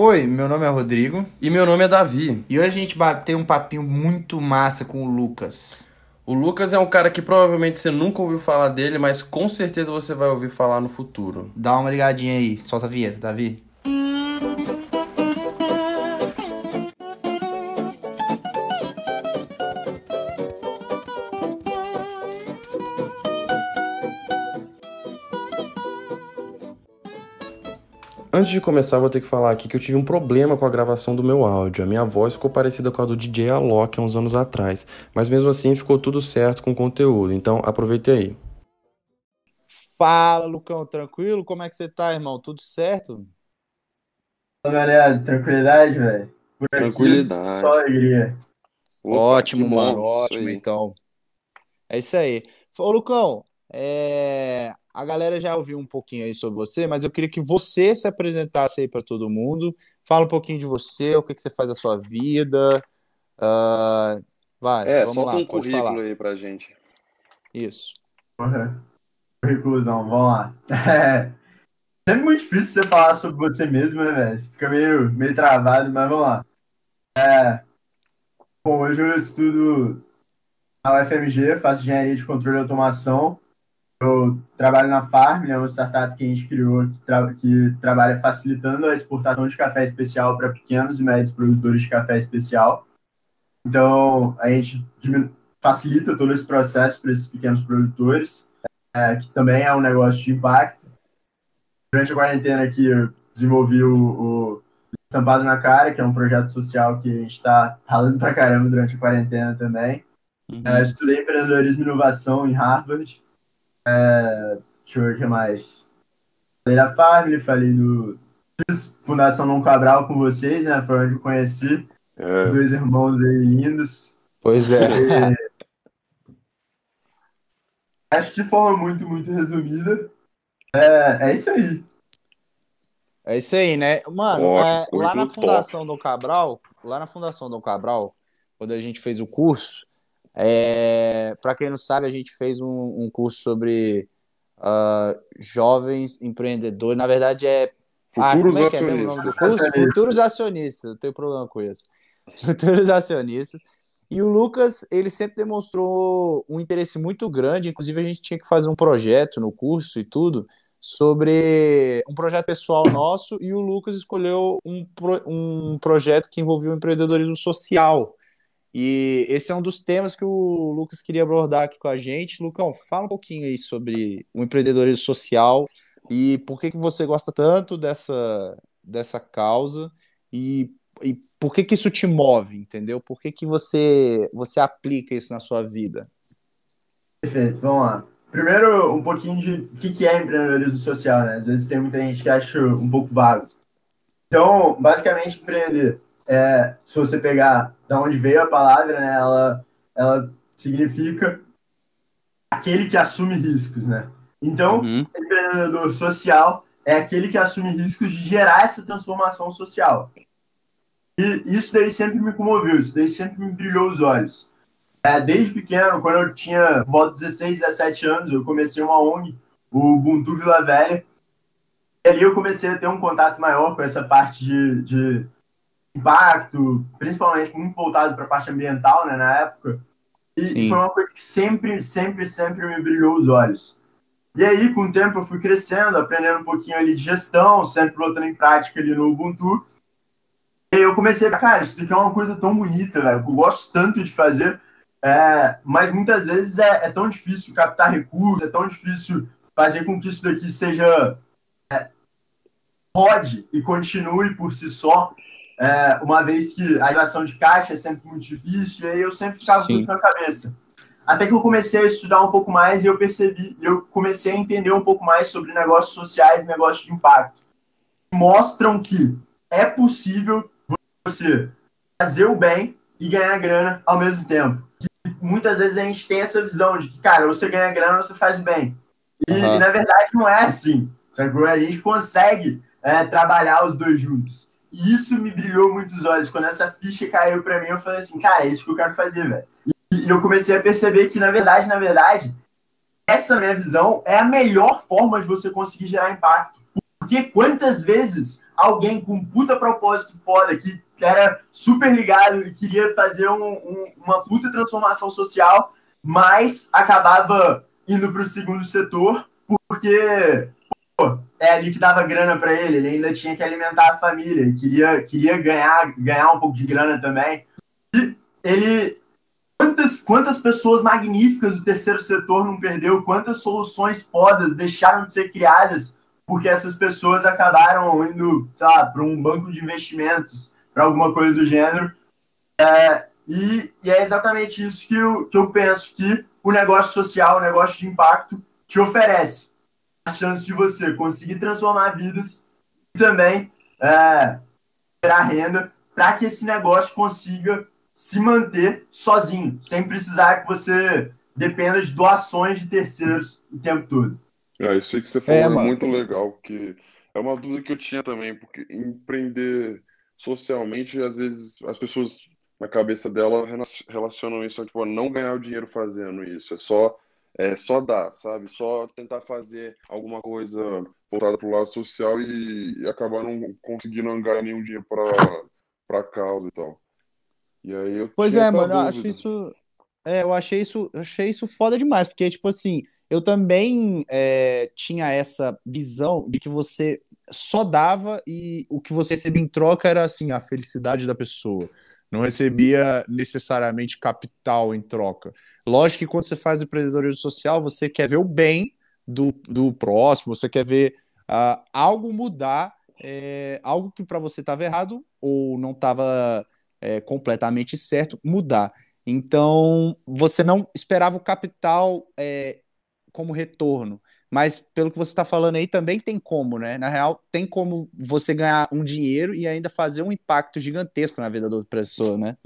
Oi, meu nome é Rodrigo E meu nome é Davi. e hoje a gente bateu um papinho muito massa com o Lucas. O Lucas é um cara que provavelmente você nunca ouviu falar dele, mas com certeza você vai ouvir falar no futuro. Dá uma ligadinha aí, solta a vinheta, Davi. Antes de começar, vou ter que falar aqui que eu tive um problema com a gravação do meu áudio. A minha voz ficou parecida com a do DJ Alok há uns anos atrás, mas mesmo assim ficou tudo certo com o conteúdo. Então, aproveite aí. Fala, Lucão, tranquilo? Como é que você tá, irmão? Tudo certo? Fala, galera, tranquilidade, velho? Tranquilidade. Só alegria. Opa, ótimo, mano, ótimo, então. É isso aí. Ô, Lucão, é, a galera já ouviu um pouquinho aí sobre você, mas eu queria que você se apresentasse aí para todo mundo. Fala um pouquinho de você, o que que você faz da sua vida. Ah, vai, É, vamos solta lá, um pode currículo falar. aí pra gente. Isso. Porra. Curriculozão, vamos lá. É. Sempre muito difícil você falar sobre você mesmo, né, velho? Fica meio, meio travado, mas vamos lá. É. Bom, hoje eu estudo na UFMG, faço engenharia de controle e automação. Eu trabalho na Farm, né, uma startup que a gente criou que, tra- que trabalha facilitando a exportação de café especial para pequenos e médios produtores de café especial. Então, a gente facilita todo esse processo para esses pequenos produtores, é, que também é um negócio de impacto. Durante a quarentena aqui, eu desenvolvi o, o Estampado na Cara, que é um projeto social que a gente está ralando pra caramba durante a quarentena também. É, eu estudei empreendedorismo e inovação em Harvard. É, deixa eu ver o que mais. Falei da Family, falei do. Fiz Fundação Não Cabral com vocês, né? Foi onde eu conheci É, os dois irmãos aí lindos. Pois é. E- Acho que de forma muito, muito resumida. É, é isso aí. É isso aí, né? Mano, Ótimo, é, lá na top. Fundação Dom Cabral, lá na Fundação Dom Cabral, quando a gente fez o curso, é, para quem não sabe, a gente fez um, um curso sobre ah, jovens empreendedores. Na verdade, é. Ah, Futuros como é é mesmo o nome do curso? Acionistas. Futuros acionistas. Eu tenho problema com isso. Futuros acionistas. E o Lucas, ele sempre demonstrou um interesse muito grande. Inclusive, a gente tinha que fazer um projeto no curso e tudo sobre um projeto pessoal nosso e o Lucas escolheu um, pro- um projeto que envolvia o empreendedorismo social. E esse é um dos temas que o Lucas queria abordar aqui com a gente. Lucão, fala um pouquinho aí sobre o empreendedorismo social e por que que você gosta tanto dessa, dessa causa e, e por que que isso te move, entendeu? Por que que você, você aplica isso na sua vida? Perfeito, vamos lá. Primeiro, um pouquinho de o que que é empreendedorismo social, né? Às vezes tem muita gente que acha um pouco vago. Então, basicamente, empreender, é, se você pegar da onde veio a palavra, né? Ela, ela significa aquele que assume riscos, né? Então, Uhum. empreendedor social é aquele que assume riscos de gerar essa transformação social. E isso daí sempre me comoveu, isso daí sempre me brilhou os olhos. É, desde pequeno, quando eu tinha volta de 16, 17 anos, eu comecei uma ONG, o Ubuntu Vila Velha. E ali eu comecei a ter um contato maior com essa parte de, de impacto, principalmente muito voltado para a parte ambiental, né, na época. E Sim. foi uma coisa que sempre, sempre, sempre me brilhou os olhos. E aí, com o tempo, eu fui crescendo, aprendendo um pouquinho ali de gestão, sempre botando em prática ali no Ubuntu. E aí eu comecei a, cara, isso daqui é uma coisa tão bonita, velho, que eu gosto tanto de fazer, é, mas muitas vezes é, é tão difícil captar recursos, é tão difícil fazer com que isso daqui seja é, rode e continue por si só, é, uma vez que a geração de caixa é sempre muito difícil, e aí eu sempre ficava com Sim. isso na cabeça. Até que eu comecei a estudar um pouco mais e eu percebi, eu comecei a entender um pouco mais sobre negócios sociais, negócios de impacto. Mostram que é possível você fazer o bem e ganhar grana ao mesmo tempo. E muitas vezes a gente tem essa visão de que, cara, você ganha grana, você faz o bem. E, Aham. e, na verdade não é assim. A gente consegue é, trabalhar os dois juntos. E isso me brilhou muito os olhos. Quando essa ficha caiu pra mim, eu falei assim, cara, é isso que eu quero fazer, velho. E, eu comecei a perceber que, na verdade, na verdade, essa minha visão é a melhor forma de você conseguir gerar impacto. Porque quantas vezes alguém com puta propósito foda, que era super ligado e queria fazer um, um, uma puta transformação social, mas acabava indo para o segundo setor porque é ali que dava grana para ele, ele ainda tinha que alimentar a família, queria, queria ganhar, ganhar um pouco de grana também. E ele. Quantas, quantas pessoas magníficas do terceiro setor não perdeu? Quantas soluções fodas deixaram de ser criadas porque essas pessoas acabaram indo, para um banco de investimentos, para alguma coisa do gênero. É, e, e, é exatamente isso que eu, que eu penso que o negócio social, o negócio de impacto, te oferece a chance de você conseguir transformar vidas e também é, gerar renda para que esse negócio consiga se manter sozinho, sem precisar que você dependa de doações de terceiros o tempo todo. É, isso aí que você falou é, é muito legal, porque é uma dúvida que eu tinha também, porque empreender socialmente, às vezes as pessoas na cabeça dela relacionam isso a tipo, não ganhar o dinheiro fazendo isso, é só é só dar, sabe? Só tentar fazer alguma coisa voltada para o lado social e, e, acabar não conseguindo angariar nenhum dinheiro para para causa e tal. E aí eu Pois é, mano, eu acho isso é, eu achei isso, eu achei isso foda demais, porque tipo assim, eu também é, tinha essa visão de que você só dava e o que você recebia em troca era assim a felicidade da pessoa. Não recebia necessariamente capital em troca. Lógico que quando você faz empreendedorismo social, você quer ver o bem do, do próximo, você quer ver uh, algo mudar, é, algo que para você estava errado ou não estava é, completamente certo, mudar. Então, você não esperava o capital é, como retorno. Mas pelo que você está falando aí, também tem como, né? Na real, tem como você ganhar um dinheiro e ainda fazer um impacto gigantesco na vida do pessoa, né?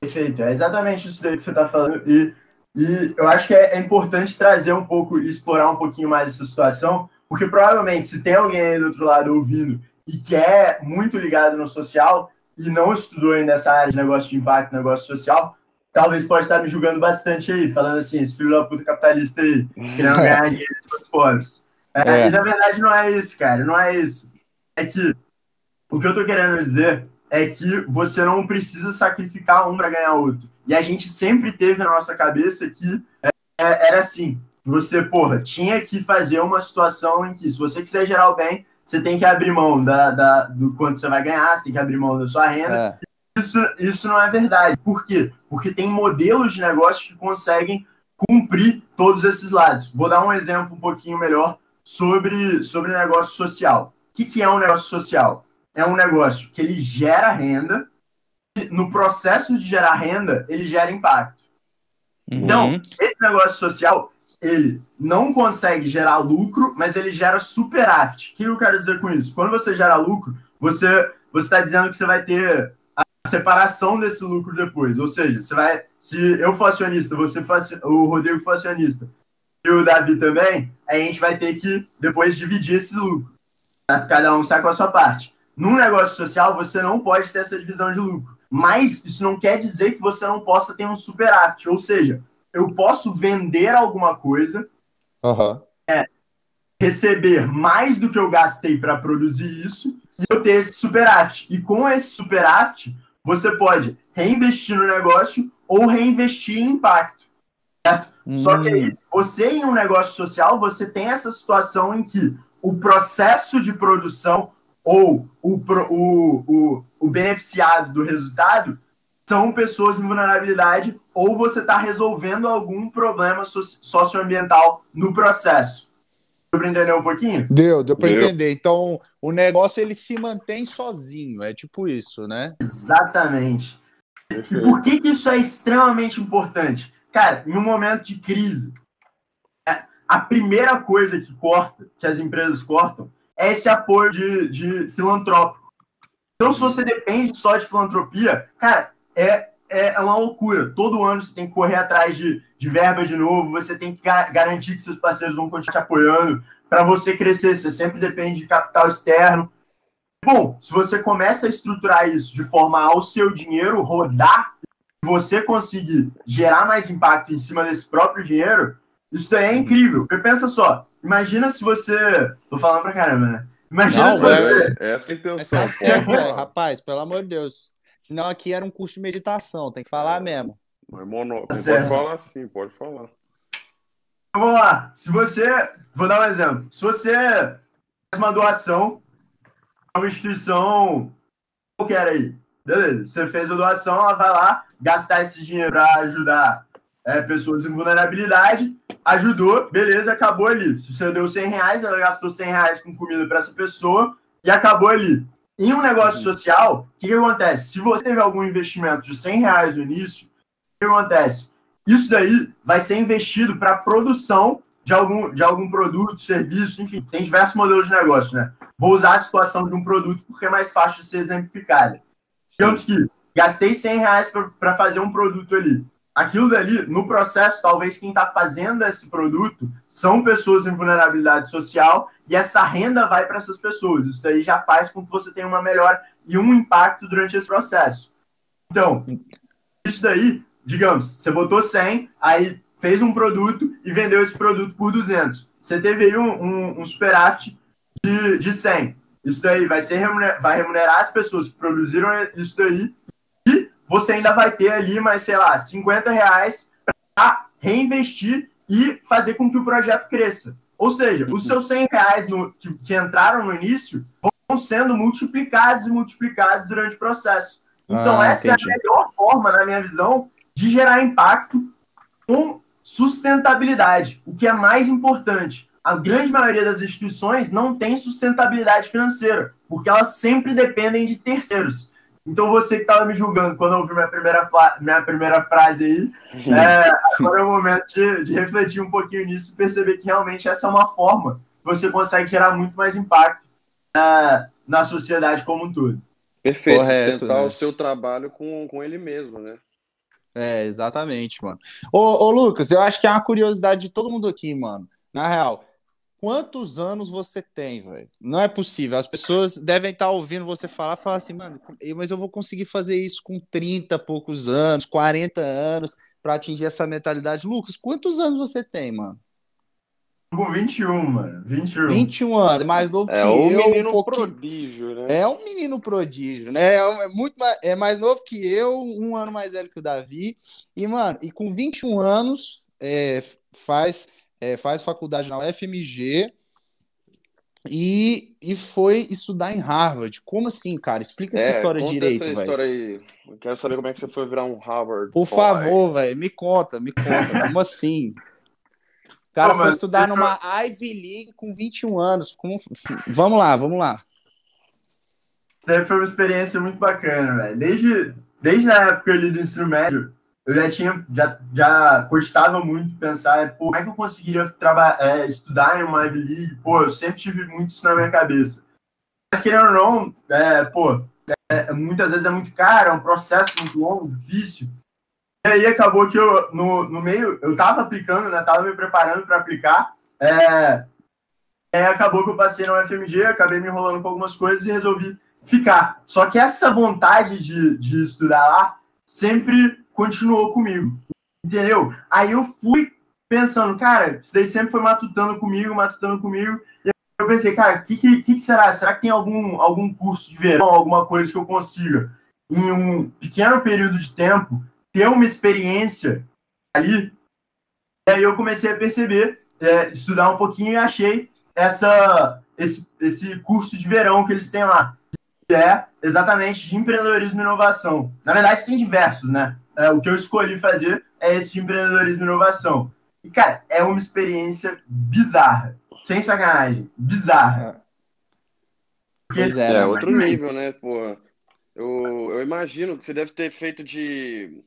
Perfeito, é exatamente isso que você está falando. E, e eu acho que é, é, importante trazer um pouco, explorar um pouquinho mais essa situação, porque provavelmente se tem alguém aí do outro lado ouvindo e que é muito ligado no social e não estudou ainda essa área de negócio de impacto, negócio social, talvez pode estar me julgando bastante aí, falando assim, esse filho da puta capitalista aí, querendo ganhar dinheiro dos pobres. É, é. E na verdade não é isso, cara, não é isso. É que o que eu tô querendo dizer é que você não precisa sacrificar um para ganhar outro. E a gente sempre teve na nossa cabeça que é, era assim, você, porra, tinha que fazer uma situação em que, se você quiser gerar o bem, você tem que abrir mão da, da, do quanto você vai ganhar, você tem que abrir mão da sua renda. Isso, isso não é verdade. Por quê? Porque tem modelos de negócio que conseguem cumprir todos esses lados. Vou dar um exemplo um pouquinho melhor sobre, sobre negócio social. O que, que é um negócio social? É um negócio que ele gera renda e no processo de gerar renda, ele gera impacto. Uhum. Então, esse negócio social, ele não consegue gerar lucro, mas ele gera superávit. O que eu quero dizer com isso? Quando você gera lucro, você está dizendo que você vai ter separação desse lucro depois. Ou seja, você vai, se eu for acionista, você for, o Rodrigo for acionista e o Davi também, a gente vai ter que depois dividir esse lucro. Cada um sai com a sua parte. Num negócio social, você não pode ter essa divisão de lucro. Mas isso não quer dizer que você não possa ter um superávit. Ou seja, eu posso vender alguma coisa, uhum. é, receber mais do que eu gastei para produzir isso e eu ter esse superávit. E com esse superávit, você pode reinvestir no negócio ou reinvestir em impacto. Certo? Hum. Só que aí, você em um negócio social, você tem essa situação em que o processo de produção ou o, o, o, o beneficiado do resultado são pessoas em vulnerabilidade ou você está resolvendo algum problema socioambiental no processo. Deu para entender um pouquinho? Deu, deu para entender. Então, o negócio ele se mantém sozinho, é tipo isso, né? Exatamente. E por que, que isso é extremamente importante? Cara, em um momento de crise, é, a primeira coisa que corta, que as empresas cortam, é esse apoio de, de filantrópico. Então, se você depende só de filantropia, cara, é, é uma loucura. Todo ano você tem que correr atrás de, de verba de novo, você tem que garantir que seus parceiros vão continuar te apoiando para você crescer. Você sempre depende de capital externo. Bom, se você começa a estruturar isso de forma ao seu dinheiro rodar, você conseguir gerar mais impacto em cima desse próprio dinheiro, isso daí é incrível. Porque pensa só, imagina se você. Tô falando pra caramba, né? Imagina não, se você. É, essa é a intenção. Tá certo, é, rapaz, pelo amor de Deus. Senão aqui era um curso de meditação, tem que falar mesmo. Mas mono... Tá pode falar sim, pode falar. Então, vamos lá. Se você. Vou dar um exemplo. Se você faz uma doação a uma instituição qualquer aí, beleza. Você fez a doação, ela vai lá gastar esse dinheiro para ajudar é, pessoas em vulnerabilidade. Ajudou, beleza, acabou ali. Se você deu 100 reais, ela gastou 100 reais com comida para essa pessoa e acabou ali. Em um negócio uhum. social, o que, que, acontece? Se você teve algum investimento de 100 reais no início, o que, acontece? Isso daí vai ser investido para a produção de algum, de algum produto, serviço, enfim, tem diversos modelos de negócio, né? Vou usar a situação de um produto porque é mais fácil de ser exemplificado. Digamos que gastei 100 reais para fazer um produto ali. Aquilo dali, no processo, talvez quem está fazendo esse produto são pessoas em vulnerabilidade social e essa renda vai para essas pessoas. Isso daí já faz com que você tenha uma melhor e um impacto durante esse processo. Então, isso daí, digamos, você botou 100, aí fez um produto e vendeu esse produto por 200. Você teve aí um, um, um superávit de, de 100. Isso daí vai, ser remunerar, vai remunerar as pessoas que produziram isso daí você ainda vai ter ali mais, sei lá, 50 reais para reinvestir e fazer com que o projeto cresça. Ou seja, os seus 100 reais no, que, que entraram no início vão sendo multiplicados e multiplicados durante o processo. Então, ah, essa entendi. é a melhor forma, na minha visão, de gerar impacto com sustentabilidade, o que é mais importante a grande maioria das instituições não tem sustentabilidade financeira, porque elas sempre dependem de terceiros. Então, você que estava me julgando quando eu ouvi minha primeira, minha primeira frase aí, uhum. é, agora é o momento de, de, refletir um pouquinho nisso e perceber que realmente essa é uma forma que você consegue gerar muito mais impacto é, na sociedade como um todo. Perfeito, Correto, sustentar né? o seu trabalho com, com ele mesmo, né? É, exatamente, mano. Ô, ô, Lucas, eu acho que é uma curiosidade de todo mundo aqui, mano. Na real, quantos anos você tem, velho? Não é possível. As pessoas devem estar ouvindo você falar, falar assim, mano, mas eu vou conseguir fazer isso com 30 poucos anos, 40 anos, para atingir essa mentalidade. Lucas, quantos anos você tem, mano? Com 21, mano. 21. 21 anos, mais novo é que um eu. Menino um prodígio, né? É um menino prodígio, né? É, é, muito mais, é mais novo que eu, um ano mais velho que o Davi. E, mano, e com 21 anos, é, faz é, faz faculdade na UFMG e, e foi estudar em Harvard. Como assim, cara? Explica essa é, história direito, velho. história aí. Eu quero saber como é que você foi virar um Harvard. Por boy. favor, velho, me conta, me conta. Como assim? O cara foi estudar numa Ivy League com 21 anos. Como... Vamos lá, vamos lá. Isso foi uma experiência muito bacana, velho. Desde, desde a época ali do ensino médio, eu já tinha, já, já gostava muito pensar, pô, como é que eu conseguiria é, estudar em uma Ivy League? Pô, eu sempre tive muito isso na minha cabeça. Mas querendo ou não, é, pô, é, muitas vezes é muito caro, é um processo muito longo, difícil. E aí acabou que eu, no, no meio, eu tava aplicando, né, tava me preparando para aplicar, é, é, acabou que eu passei na UFMG, acabei me enrolando com algumas coisas e resolvi ficar. Só que essa vontade de, de estudar lá sempre continuou comigo. Entendeu? Aí eu fui pensando, cara, isso daí sempre foi matutando comigo, matutando comigo. E eu pensei, cara, o que, que, que, será? Será que tem algum, algum curso de verão, alguma coisa que eu consiga, em um pequeno período de tempo, ter uma experiência ali? E aí eu comecei a perceber, é, estudar um pouquinho e achei essa, esse, esse curso de verão que eles têm lá, que é exatamente de empreendedorismo e inovação. Na verdade, tem diversos, né? É, o que eu escolhi fazer é esse de empreendedorismo e inovação. E, cara, é uma experiência bizarra. Sem sacanagem. Bizarra. Porque, pois é, é outro nível, né? Pô, eu, eu imagino que você deve ter feito de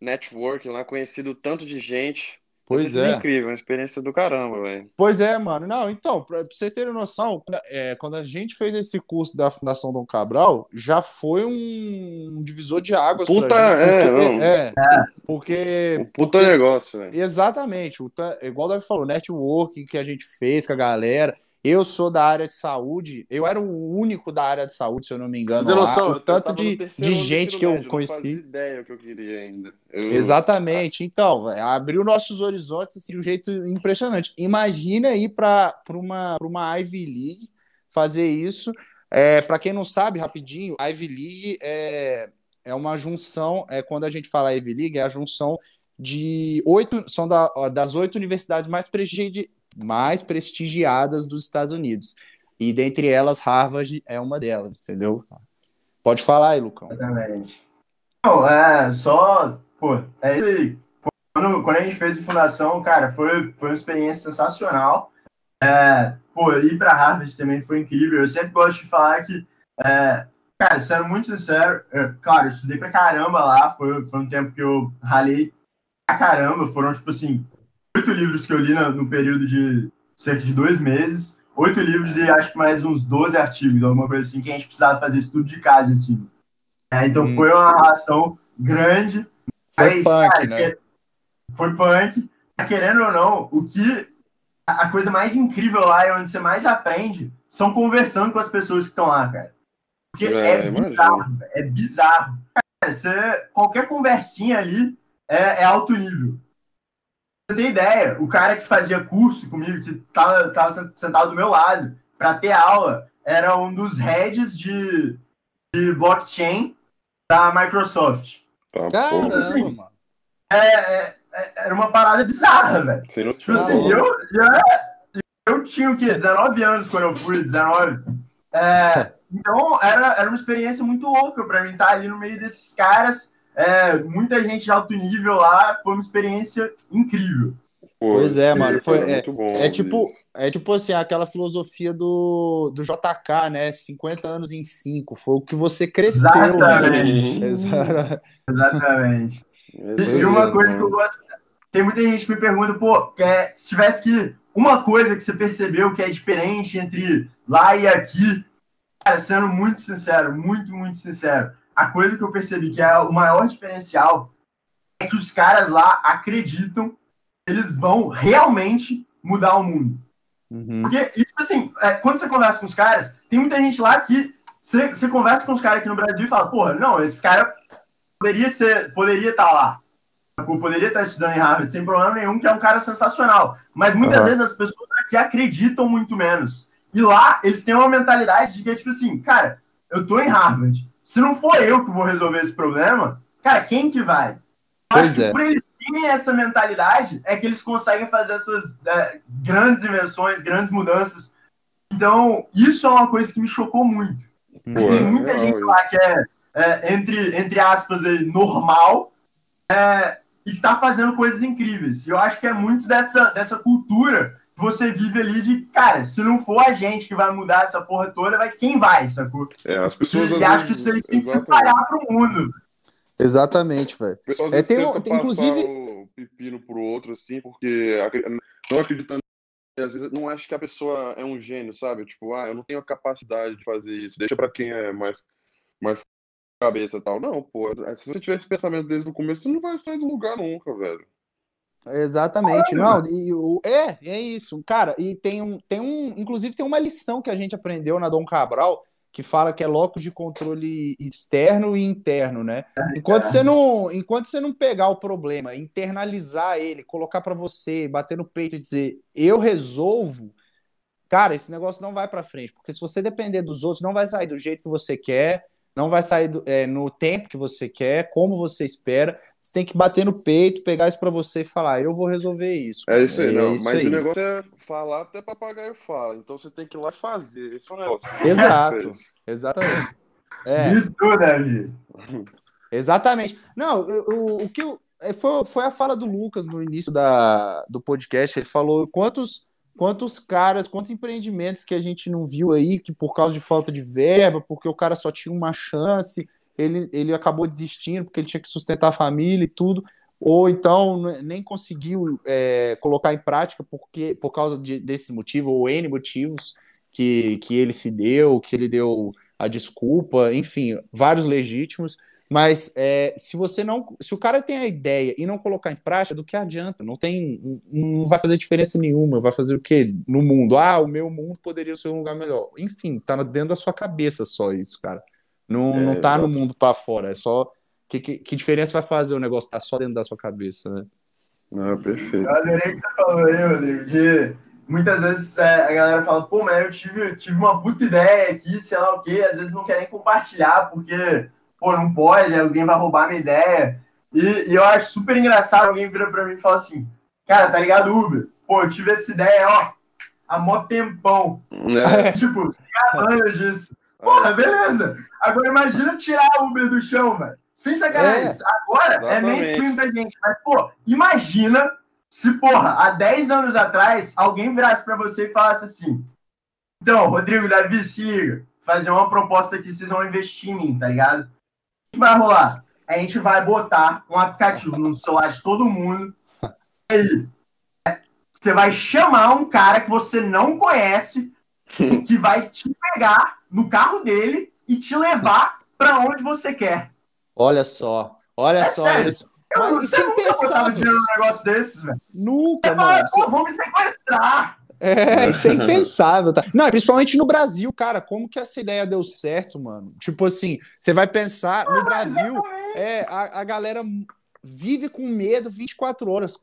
networking lá, conhecido tanto de gente. Pois é. é. incrível, uma experiência do caramba, velho. Pois é, mano. Não, então, pra vocês terem noção, é, quando a gente fez esse curso da Fundação Dom Cabral, já foi um divisor de águas puta, pra gente. Porque, é, é, é, porque... Um puta porque, negócio, velho. Exatamente. O, igual o Davi falou, networking que a gente fez com a galera. Eu sou da área de saúde, eu era o único da área de saúde, se eu não me engano. Lá, noção, o tanto de, de gente que eu médio, conheci. Não ideia que eu queria ainda. Eu... Exatamente. Então, abriu nossos horizontes assim, de um jeito impressionante. Imagina ir para uma, uma Ivy League fazer isso. É, para quem não sabe, rapidinho, Ivy League é, é uma junção, é quando a gente fala Ivy League, é a junção de oito, são da, das oito universidades mais, prestigi, mais prestigiadas dos Estados Unidos. E dentre elas, Harvard é uma delas, entendeu? Pode falar aí, Lucão. Exatamente. Não, é só, pô, é isso aí. Quando, quando a gente fez a fundação, cara, foi, foi uma experiência sensacional. É, pô, ir para Harvard também foi incrível. Eu sempre gosto de falar que, é, cara, sendo muito sincero, é, claro, eu estudei pra caramba lá. Foi, foi um tempo que eu ralei pra caramba. Foram, tipo assim, oito livros que eu li no, no período de cerca de dois meses. Oito livros e acho que mais uns 12 artigos, alguma coisa assim, que a gente precisava fazer estudo de casa em cima. É, então hum. foi uma relação grande. Foi punk, cara, né? Foi punk. Querendo ou não, o que a coisa mais incrível lá e onde você mais aprende são conversando com as pessoas que estão lá, cara. Porque é, é bizarro, é bizarro. Cara, você, qualquer conversinha ali é, é alto nível você tem ideia, o cara que fazia curso comigo, que tava, tava sentado do meu lado para ter aula, era um dos heads de, de blockchain da Microsoft. Ah, Caramba, assim, mano. É, é, é, era uma parada bizarra, velho. Tipo assim, eu, eu, eu tinha o quê? 19 anos quando eu fui, 19. É, então, era, era uma experiência muito louca para mim estar ali no meio desses caras é, muita gente de alto nível lá, foi uma experiência incrível. pois é, mano. Foi, é, é, tipo, é tipo assim, aquela filosofia do, do JK, né? 50 anos em 5. Foi o que você cresceu. Exatamente. Né? Exatamente. e uma é, coisa que eu gosto. Tem muita gente que me pergunta, pô, é, se tivesse que. Uma coisa que você percebeu que é diferente entre lá e aqui. Cara, sendo muito sincero, muito, muito sincero a coisa que eu percebi que é o maior diferencial é que os caras lá acreditam que eles vão realmente mudar o mundo. Uhum. Porque, tipo assim, é, quando você conversa com os caras, tem muita gente lá que você, você conversa com os caras aqui no Brasil e fala, porra, não, esse cara poderia ser, poderia estar tá lá. Poderia estar tá estudando em Harvard sem problema nenhum, que é um cara sensacional. Mas muitas uhum. vezes as pessoas aqui acreditam muito menos. E lá eles têm uma mentalidade de que, tipo assim, cara, eu tô em Harvard se não for eu que vou resolver esse problema, cara, quem que vai? Pois é. por eles terem essa mentalidade, é que eles conseguem fazer essas é, grandes invenções, grandes mudanças. Então, isso é uma coisa que me chocou muito. Pô, Tem muita gente lá que é, é, entre, entre aspas, normal é, e está fazendo coisas incríveis. E eu acho que é muito dessa, dessa cultura você vive ali de, cara, se não for a gente que vai mudar essa porra toda, vai quem vai, sacou? É, as pessoas. E acho que isso aí tem que se espalhar pro mundo. Exatamente, velho. É, tem, tem inclusive o pepino pro outro assim, porque não acreditando às vezes não acho que a pessoa é um gênio, sabe? Tipo, ah, eu não tenho a capacidade de fazer isso. Deixa para quem é mais mais cabeça tal. Não, pô, se você tiver esse pensamento desde o começo, você não vai sair do lugar nunca, velho. Exatamente, não, e o, é, é isso, cara, e tem um, tem um, inclusive tem uma lição que a gente aprendeu na Dom Cabral, que fala que é locus de controle externo e interno, né? Enquanto você não, enquanto você não pegar o problema, internalizar ele, colocar para você, bater no peito e dizer, eu resolvo, cara, esse negócio não vai para frente, porque se você depender dos outros, não vai sair do jeito que você quer, não vai sair do, é, no tempo que você quer, como você espera. Você tem que bater no peito, pegar isso para você e falar, eu vou resolver isso. É isso aí, é não. Isso mas aí. o negócio é falar até papagaio fala. Então você tem que ir lá fazer. Isso é um negócio. Exato. Exatamente. É. De tudo, Davi. Exatamente. Não, o, o que eu, é, foi, foi a fala do Lucas no início da, do podcast. Ele falou quantos, quantos caras, quantos empreendimentos que a gente não viu aí que por causa de falta de verba, porque o cara só tinha uma chance ele, ele acabou desistindo porque ele tinha que sustentar a família e tudo, ou então nem conseguiu é, colocar em prática porque por causa de, desse motivo, ou N motivos que, que ele se deu, que ele deu a desculpa, enfim, vários legítimos, Mas é, se você não. Se o cara tem a ideia e não colocar em prática, do que adianta? Não tem. Não vai fazer diferença nenhuma. Vai fazer o quê no mundo? Ah, o meu mundo poderia ser um lugar melhor. Enfim, tá dentro da sua cabeça só isso, cara. Não, é, não tá no mundo para fora. É só. Que, que, que, diferença vai fazer o negócio tá só dentro da sua cabeça, né? Ah, perfeito. Eu adorei que você falou aí, Rodrigo, de muitas vezes é, a galera fala, pô, mas eu tive, tive uma puta ideia aqui, sei lá o quê, às vezes não querem compartilhar, porque pô, não pode, alguém vai roubar minha ideia. E, e eu acho super engraçado alguém vira pra mim e fala assim, cara, tá ligado, Uber? Pô, eu tive essa ideia, ó, há mó tempão. É. tipo, anos disso. Porra, é. beleza. Agora imagina tirar o Uber do chão, velho. Sem sacanagem. É. Agora Exatamente. é mainstream pra gente. Mas, pô, imagina se, porra, há 10 anos atrás, alguém virasse pra você e falasse assim: Então, Rodrigo, Davi, se liga. Fazer uma proposta aqui, vocês vão investir em mim, tá ligado? que vai rolar? A gente vai botar um aplicativo no celular de todo mundo. Aí, você vai chamar um cara que você não conhece, que vai te pegar no carro dele e te levar para onde você quer. Olha só, olha é só sério. isso. Eu, Mas, você nunca botava dinheiro num negócio desses, velho. Nunca, você mano. Fala, Pô, vamos me sequestrar. É, isso é impensável, tá? Não, principalmente no Brasil, cara, como que essa ideia deu certo, mano? Tipo assim, você vai pensar, no ah, Brasil, é, a, a galera vive com medo 24 horas.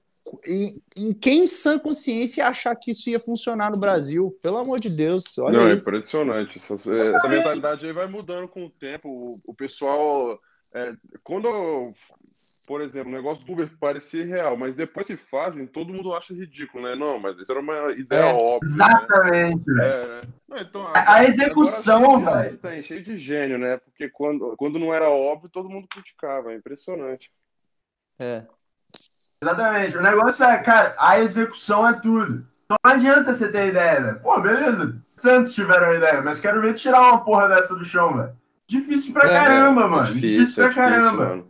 Em, em quem sã consciência achar que isso ia funcionar no Brasil? Pelo amor de Deus, olha Não, isso. é impressionante. Essa, essa mentalidade aí vai mudando com o tempo. O, o pessoal, é, quando por exemplo, o negócio do Uber parecia real, mas depois que fazem, todo mundo acha ridículo, né? Não, mas isso era uma ideia é, óbvia. Né? Exatamente. Né? É, não, então, a, a execução, velho. Está cheio de gênio, né? Porque quando, quando não era óbvio, todo mundo criticava. É impressionante. É. Exatamente. O negócio é, cara, a execução é tudo. Então não adianta você ter ideia, velho. Pô, beleza. Santos tiveram ideia, mas quero ver tirar uma porra dessa do chão, velho. Difícil pra é, caramba, mano. Difícil, difícil pra é difícil, caramba. Mano.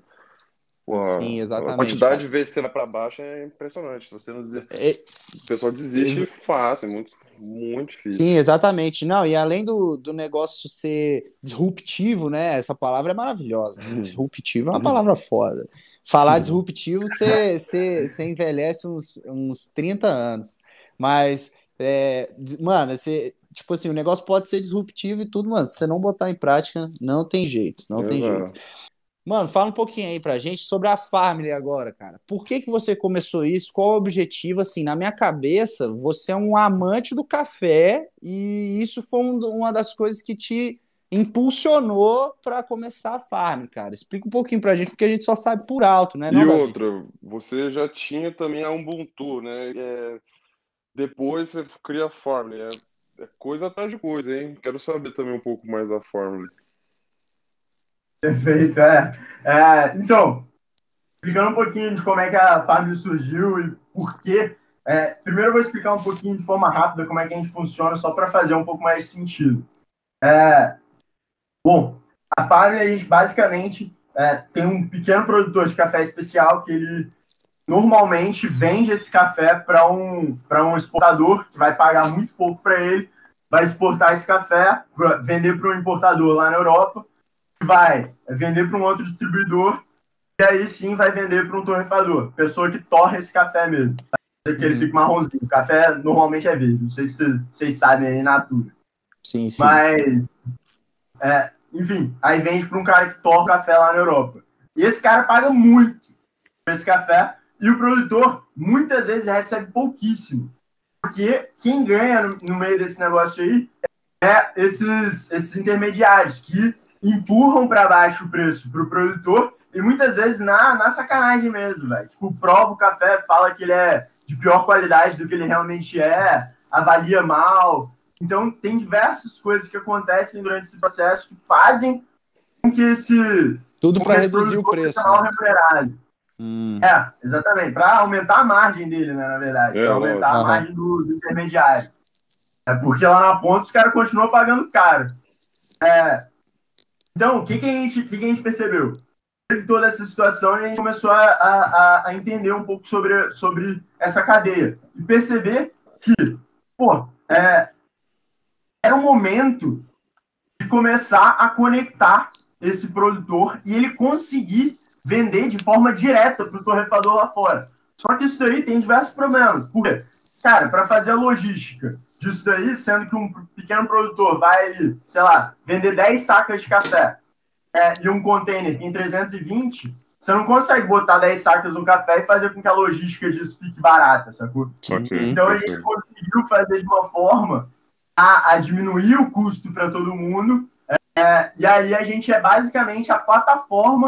Sim, exatamente. A quantidade cara. de vezes vai para baixo é impressionante. Se você não dizer. É... O pessoal desiste Ex... fácil, é muito, muito difícil. Sim, exatamente. Não, e além do, do negócio ser disruptivo, né? Essa palavra é maravilhosa. Né? Disruptivo é uma palavra foda. Falar disruptivo, você, envelhece uns, uns 30 anos. Mas, é, mano, você, tipo assim, o negócio pode ser disruptivo e tudo, mas se você não botar em prática, não tem jeito, não tem jeito. Mano, fala um pouquinho aí pra gente sobre a Family agora, cara. Por que, que você começou isso? Qual o objetivo? Assim, na minha cabeça, você é um amante do café e isso foi um, uma das coisas que te impulsionou para começar a Farm, cara. Explica um pouquinho pra gente, porque a gente só sabe por alto, né? Não, e outra, você já tinha também a Ubuntu, né? É... Depois você cria a Family. É... é coisa atrás de coisa, hein? Quero saber também um pouco mais da Family. Perfeito, é. é. Então, explicando um pouquinho de como é que a Fábio surgiu e por quê. É, primeiro eu vou explicar um pouquinho de forma rápida como é que a gente funciona, só para fazer um pouco mais sentido. É, bom, a Fábio, a gente basicamente é, tem um pequeno produtor de café especial que ele normalmente vende esse café para um, um exportador que vai pagar muito pouco para ele, vai exportar esse café, vender para um importador lá na Europa vai vender para um outro distribuidor e aí sim vai vender para um torrefador, pessoa que torra esse café mesmo. Tá? Que ele uhum. fica marronzinho. O café normalmente é verde. Não sei se vocês sabem aí na natura. Sim, sim. Mas, é, enfim, aí vende para um cara que torra café lá na Europa. E esse cara paga muito por esse café e o produtor muitas vezes recebe pouquíssimo. Porque quem ganha no, no meio desse negócio aí é esses, esses intermediários que empurram para baixo o preço para o produtor e muitas vezes na, na sacanagem mesmo, velho. Tipo, prova o café, fala que ele é de pior qualidade do que ele realmente é, avalia mal. Então, tem diversas coisas que acontecem durante esse processo que fazem com que esse. Tudo para reduzir o preço. Né? Hum. É, exatamente. Para aumentar a margem dele, né, na verdade. É, para aumentar a margem do, do, intermediário. É porque lá na ponta os caras continuam pagando caro. É, então, o que, que, a, gente, que, que a gente percebeu? Teve toda essa situação e a gente começou a, a, a entender um pouco sobre, sobre essa cadeia. E perceber que, pô, é, era um momento de começar a conectar esse produtor e ele conseguir vender de forma direta para o torrefador lá fora. Só que isso aí tem diversos problemas. Porque, cara, para fazer a logística disso daí, sendo que um pequeno produtor vai, sei lá, vender 10 sacas de café é, e um container tem 320, você não consegue botar 10 sacas no café e fazer com que a logística disso fique barata, sacou? Okay, então a gente conseguiu fazer de uma forma a, a diminuir o custo para todo mundo. É, e aí a gente é basicamente a plataforma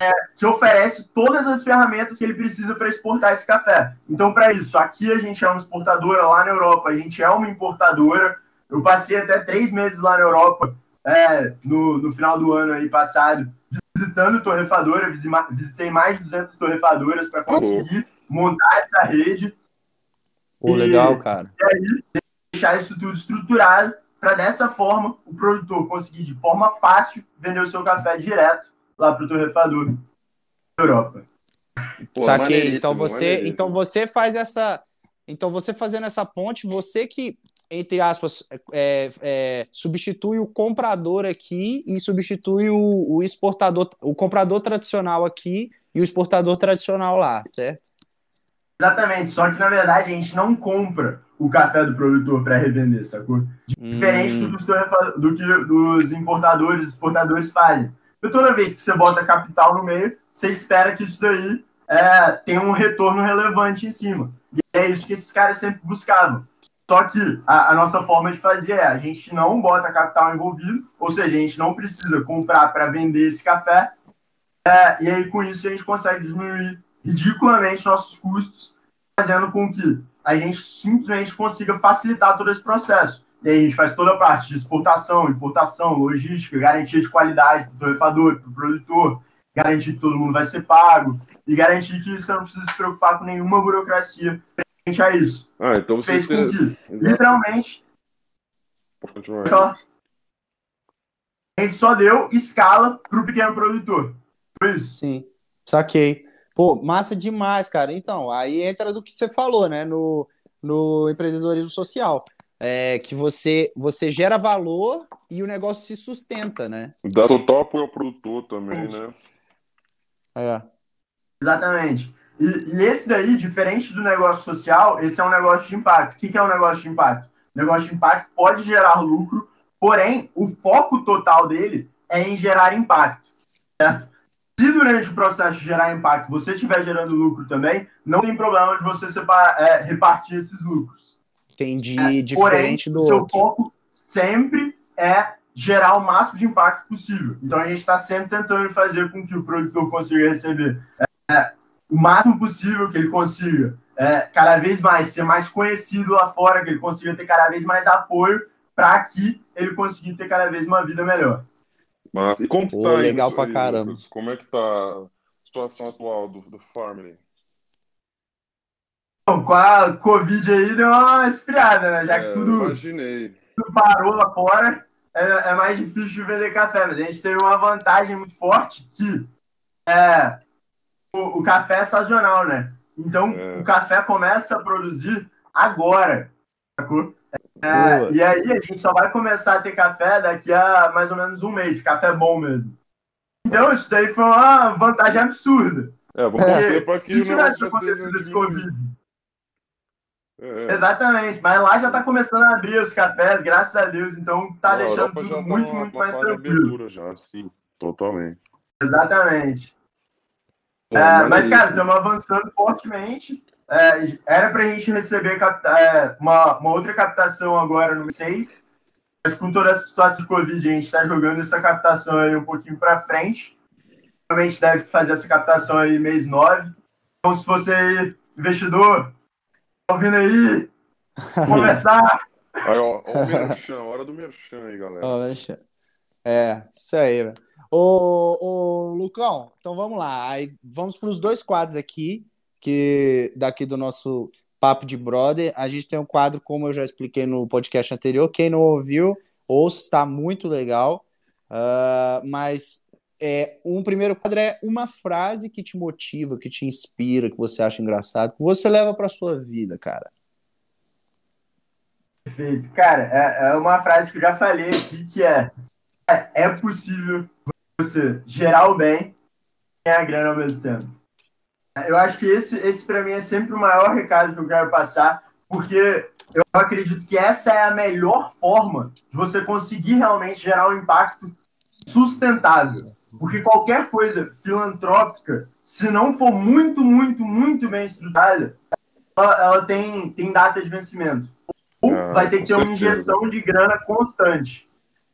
é, que oferece todas as ferramentas que ele precisa para exportar esse café. Então, para isso, aqui a gente é uma exportadora, lá na Europa a gente é uma importadora. Eu passei até três meses lá na Europa, é, no, no final do ano aí passado, visitando torrefadora, visitei mais de 200 torrefadoras para conseguir montar essa rede. Pô, legal, cara. E aí, deixar isso tudo estruturado para dessa forma o produtor conseguir de forma fácil vender o seu café direto lá para o torrefador da Europa. Pô, Saquei. Então você, então você faz essa, então você fazendo essa ponte, você que entre aspas é, é, substitui o comprador aqui e substitui o, o exportador, o comprador tradicional aqui e o exportador tradicional lá, certo? Exatamente. Só que na verdade a gente não compra o café do produtor para revender, sacou? Diferente hum. do, do, que dos importadores, exportadores fazem. Porque toda vez que você bota capital no meio, você espera que isso daí é, tenha um retorno relevante em cima. E é isso que esses caras sempre buscavam. Só que a, a, nossa forma de fazer é a gente não bota capital envolvido, ou seja, a gente não precisa comprar para vender esse café, é, e aí com isso a gente consegue diminuir ridiculamente nossos custos, fazendo com que a gente simplesmente consiga facilitar todo esse processo. E aí a gente faz toda a parte de exportação, importação, logística, garantia de qualidade para o torrefador, para o produtor, garantir que todo mundo vai ser pago e garantir que você não precisa se preocupar com nenhuma burocracia frente a isso. Ah, então você fez com que, literalmente, a gente só deu escala para o pequeno produtor. Foi isso. Sim, saquei. Pô, massa demais, cara. Então, aí entra do que você falou, né? No, no empreendedorismo social. É, que você, você gera valor e o negócio se sustenta, né? Dá total apoio ao produtor também, né? É. Exatamente. E, e, esse daí, diferente do negócio social, esse é um negócio de impacto. O que, que é um negócio de impacto? O negócio de impacto pode gerar lucro, porém, o foco total dele é em gerar impacto. Certo? Se durante o processo de gerar impacto você estiver gerando lucro também, não tem problema de você separar, é, repartir esses lucros. Entendi, é, diferente porém, do seu outro. foco sempre é gerar o máximo de impacto possível. Então a gente está sempre tentando fazer com que o produtor consiga receber é, o máximo possível, que ele consiga é, cada vez mais ser mais conhecido lá fora, que ele consiga ter cada vez mais apoio para que ele consiga ter cada vez uma vida melhor. Mas, e como Pô, tá legal pra aí, caramba. Lucas? Como é que tá a situação atual do, do Family? Bom, com a Covid aí deu uma esfriada, né? Já que é, tudo, imaginei. tudo parou lá fora, é, é, mais difícil de vender café. Mas a gente teve uma vantagem muito forte que é, o, o café é sazonal, né? Então, é. o café começa a produzir agora, sacou? É, e aí a gente só vai começar a ter café daqui a mais ou menos um mês, café bom mesmo. Então isso daí foi uma vantagem absurda. É, vamos para que se tivesse acontecido esse Covid. É. Exatamente, mas lá já está começando a abrir os cafés, graças a Deus, então tá deixando tudo tá muito, muito mais tranquilo. Já, sim, totalmente. Exatamente. Pô, é, mas, cara, estamos avançando fortemente. É, era para a gente receber é, uma, uma, outra captação agora no 6, mas com toda essa situação de Covid, a gente está jogando essa captação aí um pouquinho para frente. Provavelmente deve fazer essa captação aí mês 9. Então, se você, investidor, tá ouvindo aí, conversar. Aí, ó, ó o merchan, hora do merchan aí, galera. Ó, é, isso aí, velho. Ô, ô, Lucão, então vamos lá. Aí, vamos para os dois quadros aqui que daqui do nosso Papo de Brother, a gente tem um quadro, como eu já expliquei no podcast anterior. Quem não ouviu, ouça, está muito legal. Uh, mas é, um primeiro quadro é uma frase que te motiva, que te inspira, que você acha engraçado, que você leva para sua vida, cara. Perfeito. Cara, é, é uma frase que eu já falei aqui, que é é, é possível você gerar o bem e ganhar grana ao mesmo tempo. Eu acho que esse, esse para mim é sempre o maior recado que eu quero passar, porque eu acredito que essa é a melhor forma de você conseguir realmente gerar um impacto sustentável. Porque qualquer coisa filantrópica, se não for muito, muito, muito bem estruturada, ela, ela tem, tem data de vencimento. Ou ah, vai ter que ter uma injeção de grana constante.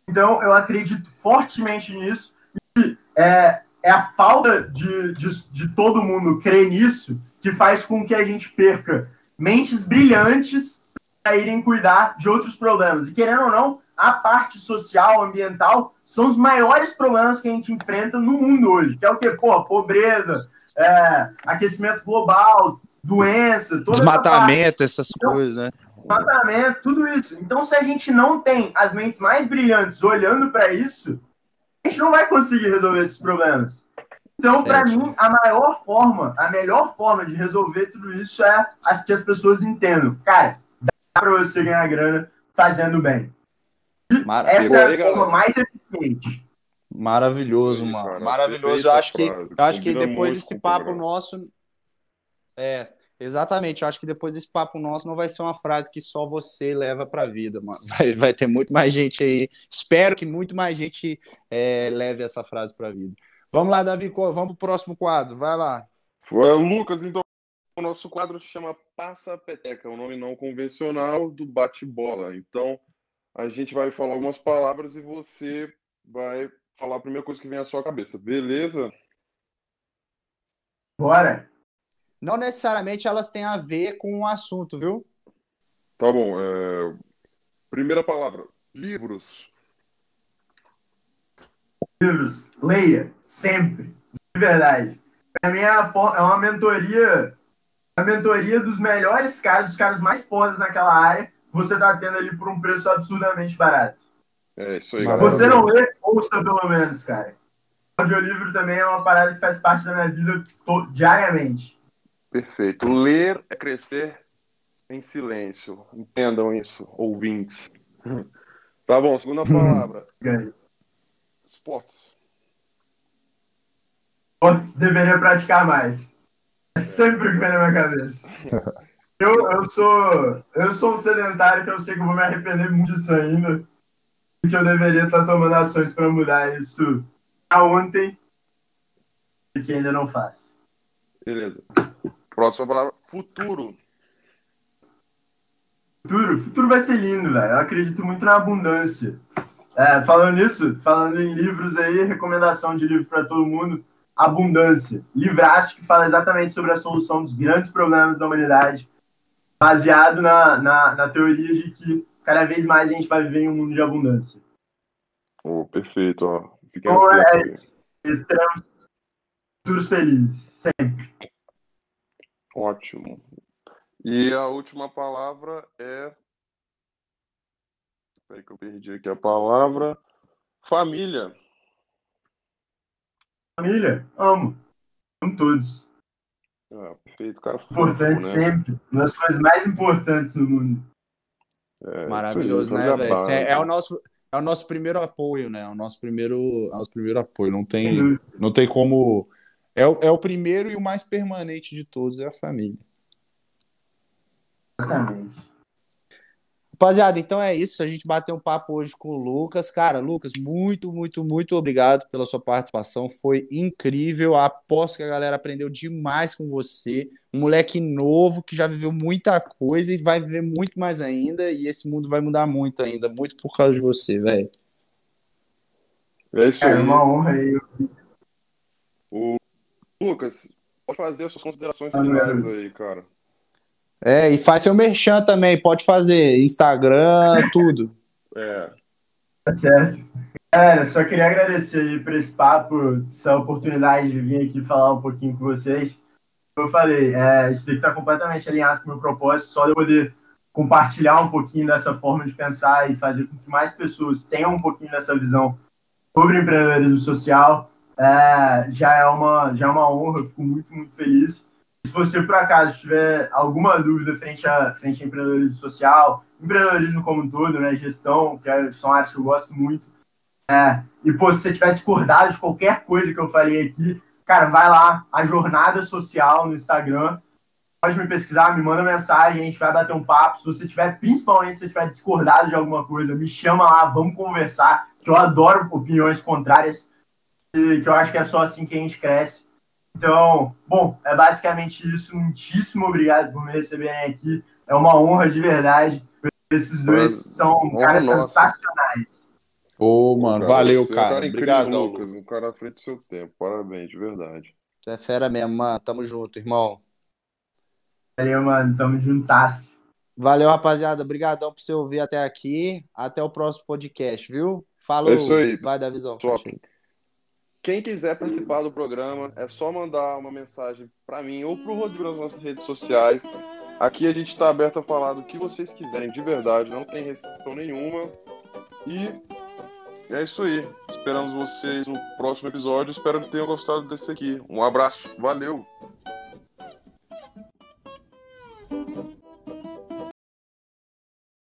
Então, eu acredito fortemente nisso. E é, é a falta de, de, de todo mundo crer nisso que faz com que a gente perca mentes brilhantes a irem cuidar de outros problemas. E querendo ou não, a parte social, ambiental, são os maiores problemas que a gente enfrenta no mundo hoje. Que é o que? Pô, pobreza, é, aquecimento global, doença, desmatamento, essa essas então, coisas, né? Desmatamento, tudo isso. Então, se a gente não tem as mentes mais brilhantes olhando para isso, gente não vai conseguir resolver esses problemas. Então, para mim, a maior forma, a melhor forma de resolver tudo isso é as que as pessoas entendam. Cara, dá para você ganhar grana fazendo bem. Essa é a forma mais eficiente. Maravilhoso, mano. Maravilhoso. Eu acho que, eu acho que depois desse papo nosso. É, exatamente. Eu acho que depois desse papo nosso não vai ser uma frase que só você leva pra vida, mano. Vai, vai ter muito mais gente aí. Espero que muito mais gente é, leve essa frase pra vida. Vamos lá, Davi, vamos pro próximo quadro. Vai lá. Lucas, então o nosso quadro se chama Passa Peteca, um nome não convencional do bate-bola. Então, a gente vai falar algumas palavras e você vai falar a primeira coisa que vem à sua cabeça, beleza? Bora! Não necessariamente elas têm a ver com o assunto, viu? Tá bom. É... Primeira palavra: livros. Livros. Leia. Sempre. De verdade. Pra mim é uma mentoria. A mentoria dos melhores caras, dos caras mais fodas naquela área você tá tendo ali por um preço absurdamente barato. É isso aí, galera. Você não lê, ouça pelo menos, cara. O audiolivro também é uma parada que faz parte da minha vida diariamente. Perfeito. Ler é crescer em silêncio. Entendam isso, ouvintes. Tá bom, segunda palavra. Esportes. Esportes deveria praticar mais. É sempre o que vem na minha cabeça. Eu, eu, sou, eu sou um sedentário que eu sei que eu vou me arrepender muito disso ainda. Que eu deveria estar tomando ações para mudar isso ontem e que ainda não faço. Beleza. Próxima palavra: futuro. Futuro, futuro vai ser lindo, velho. Eu acredito muito na abundância. É, falando nisso, falando em livros aí, recomendação de livro para todo mundo: Abundância. Livraço que fala exatamente sobre a solução dos grandes problemas da humanidade baseado na, na, na, teoria de que cada vez mais a gente vai viver em um mundo de abundância. Oh, perfeito, ó. então, é, teremos futuros felizes, sempre. Ótimo. E a última palavra é. Espera que eu perdi aqui a palavra. Família. Família, amo. Amo todos. Ah, perfeito, cara. Importante né? sempre. Uma das coisas mais importantes no mundo. É, Maravilhoso, né, velho? É, é, o nosso, é o nosso primeiro apoio, né? É o nosso primeiro, é o nosso primeiro apoio. Não tem, não tem como. É, é o primeiro e o mais permanente de todos é a família. Exatamente. Rapaziada, então é isso. A gente bateu um papo hoje com o Lucas. Cara, Lucas, muito, muito, muito obrigado pela sua participação. Foi incrível. Aposto que a galera aprendeu demais com você. Um moleque novo que já viveu muita coisa e vai viver muito mais ainda. E esse mundo vai mudar muito ainda, muito por causa de você, velho. É. É uma honra aí. O Lucas, pode fazer as suas considerações finais aí, cara. É, e faz seu merchan também, pode fazer. Instagram, tudo. É. Tá certo. Cara, só queria agradecer aí por esse papo, essa oportunidade de vir aqui falar um pouquinho com vocês. Como eu falei, é, isso tem que estar completamente alinhado com o meu propósito, só de eu poder compartilhar um pouquinho dessa forma de pensar e fazer com que mais pessoas tenham um pouquinho dessa visão sobre empreendedorismo social, é, já, é uma, já é uma honra, eu fico muito, muito feliz se você por acaso tiver alguma dúvida frente a, frente a empreendedorismo social, empreendedorismo como um todo, né, gestão, que é, são áreas que eu gosto muito, É, e, pô, se você tiver discordado de qualquer coisa que eu falei aqui, cara, vai lá, a Jornada Social no Instagram. Pode me pesquisar, me manda mensagem, a gente vai bater um papo. Se você tiver, principalmente se você tiver discordado de alguma coisa, me chama lá, vamos conversar, que eu adoro opiniões contrárias, que eu acho que é só assim que a gente cresce. Então, bom, é basicamente isso. Muitíssimo obrigado por me receberem aqui. É uma honra de verdade. Esses dois são caras sensacionais. Ô, oh, mano, cara, valeu, cara. cara Obrigado, Lucas. Um cara à frente do seu tempo. Parabéns, de verdade. Tu é fera mesmo, mano. Tamo junto, irmão. Valeu, mano. Tamo juntas. Valeu, rapaziada. Obrigadão por você ouvir até aqui. Até o próximo podcast, viu? Falou. É isso aí. Vai dar visão. Quem quiser participar do programa, é só mandar uma mensagem para mim ou pro Rodrigo nas nossas redes sociais. Aqui a gente está aberto a falar do que vocês quiserem, de verdade, não tem restrição nenhuma. E é isso aí. Esperamos vocês no próximo episódio. Espero que tenham gostado desse aqui. Um abraço. Valeu!